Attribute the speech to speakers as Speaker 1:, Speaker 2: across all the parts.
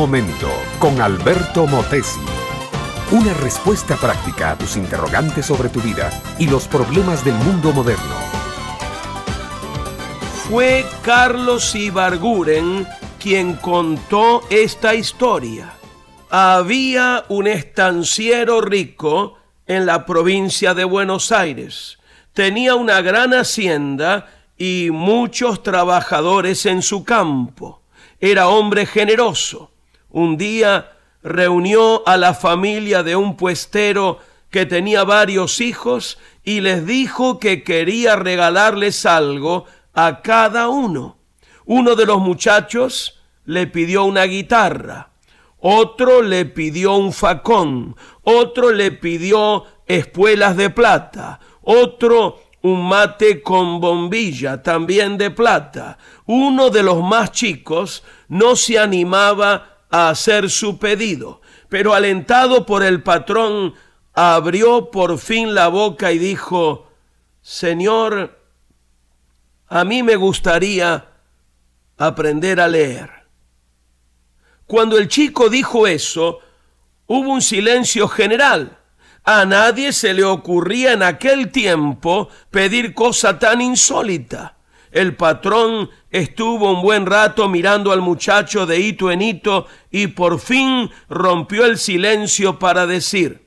Speaker 1: momento con Alberto Motesi. Una respuesta práctica a tus interrogantes sobre tu vida y los problemas del mundo moderno.
Speaker 2: Fue Carlos Ibarguren quien contó esta historia. Había un estanciero rico en la provincia de Buenos Aires. Tenía una gran hacienda y muchos trabajadores en su campo. Era hombre generoso. Un día reunió a la familia de un puestero que tenía varios hijos y les dijo que quería regalarles algo a cada uno. Uno de los muchachos le pidió una guitarra, otro le pidió un facón, otro le pidió espuelas de plata, otro un mate con bombilla, también de plata. Uno de los más chicos no se animaba a hacer su pedido, pero alentado por el patrón, abrió por fin la boca y dijo, Señor, a mí me gustaría aprender a leer. Cuando el chico dijo eso, hubo un silencio general. A nadie se le ocurría en aquel tiempo pedir cosa tan insólita. El patrón estuvo un buen rato mirando al muchacho de hito en hito y por fin rompió el silencio para decir,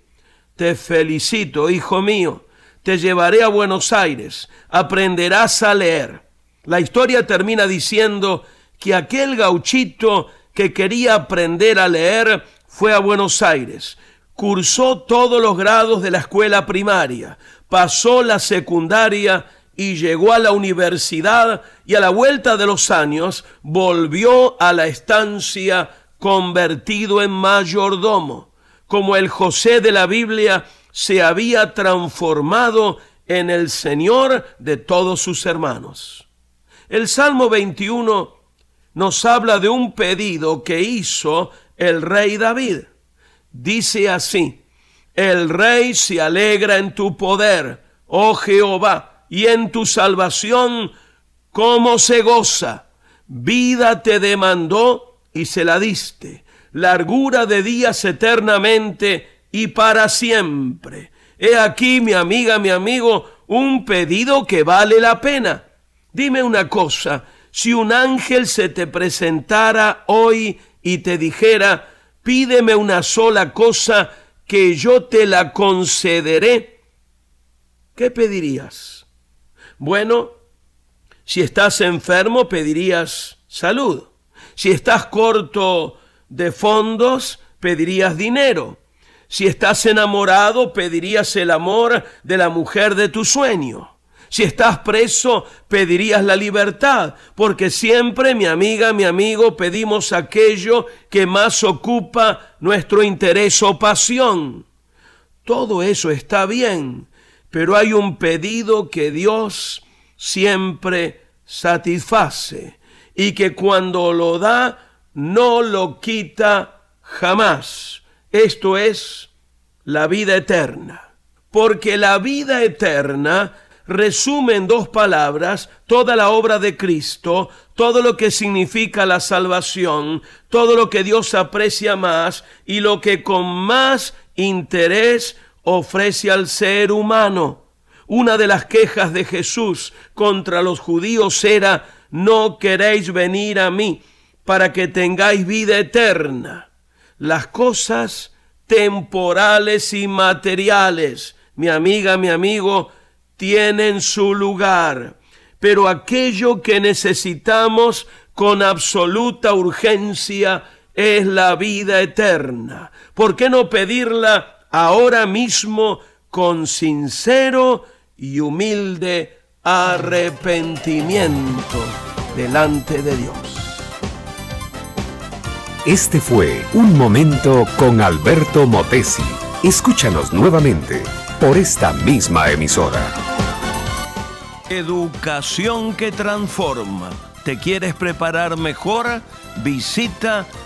Speaker 2: Te felicito, hijo mío, te llevaré a Buenos Aires, aprenderás a leer. La historia termina diciendo que aquel gauchito que quería aprender a leer fue a Buenos Aires, cursó todos los grados de la escuela primaria, pasó la secundaria y llegó a la universidad y a la vuelta de los años volvió a la estancia convertido en mayordomo, como el José de la Biblia se había transformado en el Señor de todos sus hermanos. El Salmo 21 nos habla de un pedido que hizo el rey David. Dice así, el rey se alegra en tu poder, oh Jehová, y en tu salvación, como se goza. Vida te demandó y se la diste, largura de días eternamente y para siempre. He aquí, mi amiga, mi amigo, un pedido que vale la pena. Dime una cosa, si un ángel se te presentara hoy y te dijera, pídeme una sola cosa que yo te la concederé, ¿qué pedirías? Bueno, si estás enfermo, pedirías salud. Si estás corto de fondos, pedirías dinero. Si estás enamorado, pedirías el amor de la mujer de tu sueño. Si estás preso, pedirías la libertad, porque siempre, mi amiga, mi amigo, pedimos aquello que más ocupa nuestro interés o pasión. Todo eso está bien, pero hay un pedido que Dios siempre satisface y que cuando lo da, no lo quita jamás. Esto es la vida eterna. Porque la vida eterna resume en dos palabras toda la obra de Cristo, todo lo que significa la salvación, todo lo que Dios aprecia más y lo que con más interés ofrece al ser humano. Una de las quejas de Jesús contra los judíos era, no queréis venir a mí para que tengáis vida eterna. Las cosas temporales y materiales, mi amiga, mi amigo, tienen su lugar, pero aquello que necesitamos con absoluta urgencia es la vida eterna. ¿Por qué no pedirla ahora mismo con sincero y humilde arrepentimiento delante de Dios?
Speaker 1: Este fue Un Momento con Alberto Motesi. Escúchanos nuevamente por esta misma emisora.
Speaker 2: Educación que transforma. ¿Te quieres preparar mejor? Visita